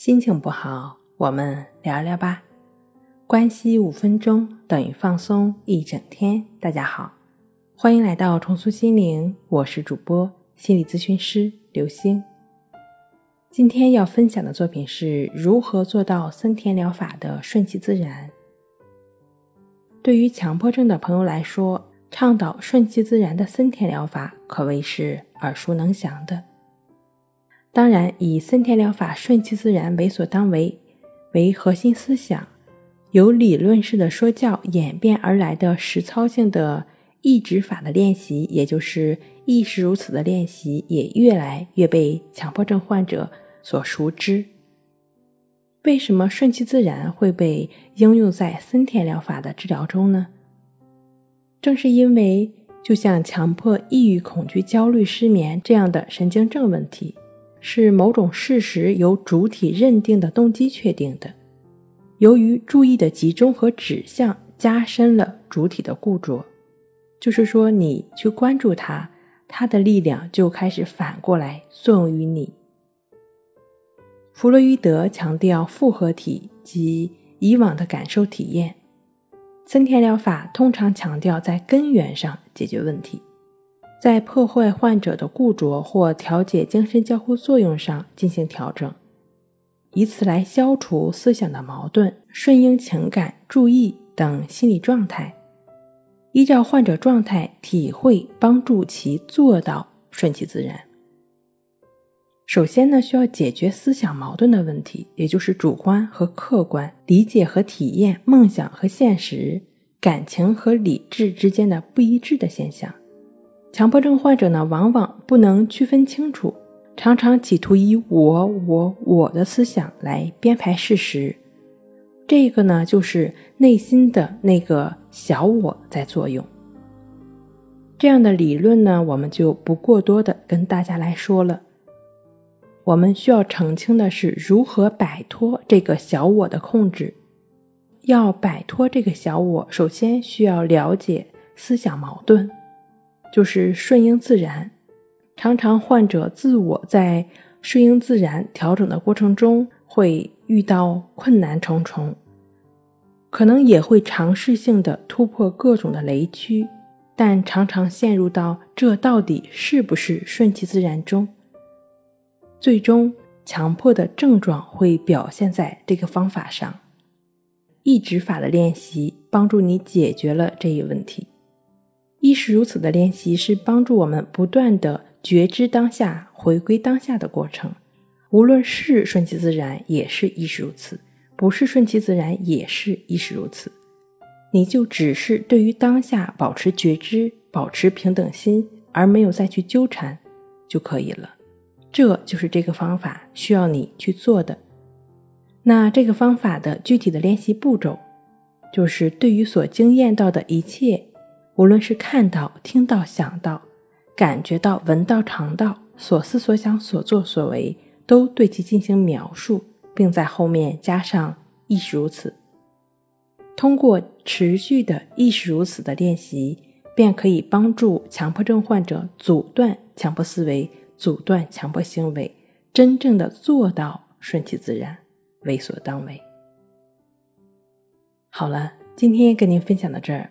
心情不好，我们聊聊吧。关系五分钟等于放松一整天。大家好，欢迎来到重塑心灵，我是主播心理咨询师刘星。今天要分享的作品是如何做到森田疗法的顺其自然。对于强迫症的朋友来说，倡导顺其自然的森田疗法可谓是耳熟能详的。当然，以森田疗法顺其自然为所当为为核心思想，由理论式的说教演变而来的实操性的意指法的练习，也就是亦是如此的练习，也越来越被强迫症患者所熟知。为什么顺其自然会被应用在森田疗法的治疗中呢？正是因为，就像强迫、抑郁、恐惧、焦虑、失眠这样的神经症问题。是某种事实由主体认定的动机确定的。由于注意的集中和指向加深了主体的固着，就是说，你去关注它，它的力量就开始反过来作用于你。弗洛伊德强调复合体及以往的感受体验，森田疗法通常强调在根源上解决问题。在破坏患者的固着或调节精神交互作用上进行调整，以此来消除思想的矛盾，顺应情感、注意等心理状态，依照患者状态体会，帮助其做到顺其自然。首先呢，需要解决思想矛盾的问题，也就是主观和客观理解和体验、梦想和现实、感情和理智之间的不一致的现象。强迫症患者呢，往往不能区分清楚，常常企图以我、我、我的思想来编排事实。这个呢，就是内心的那个小我在作用。这样的理论呢，我们就不过多的跟大家来说了。我们需要澄清的是，如何摆脱这个小我的控制。要摆脱这个小我，首先需要了解思想矛盾。就是顺应自然，常常患者自我在顺应自然调整的过程中，会遇到困难重重，可能也会尝试性的突破各种的雷区，但常常陷入到这到底是不是顺其自然中，最终强迫的症状会表现在这个方法上。意指法的练习帮助你解决了这一问题。亦是如此的练习是帮助我们不断的觉知当下、回归当下的过程。无论是顺其自然，也是亦是如此；不是顺其自然，也是亦是如此。你就只是对于当下保持觉知、保持平等心，而没有再去纠缠就可以了。这就是这个方法需要你去做的。那这个方法的具体的练习步骤，就是对于所经验到的一切。无论是看到、听到、想到、感觉到、闻到、尝到，所思所想、所作所为，都对其进行描述，并在后面加上“亦是如此”。通过持续的“亦是如此”的练习，便可以帮助强迫症患者阻断强迫思维、阻断强迫行为，真正的做到顺其自然、为所当为。好了，今天跟您分享到这儿。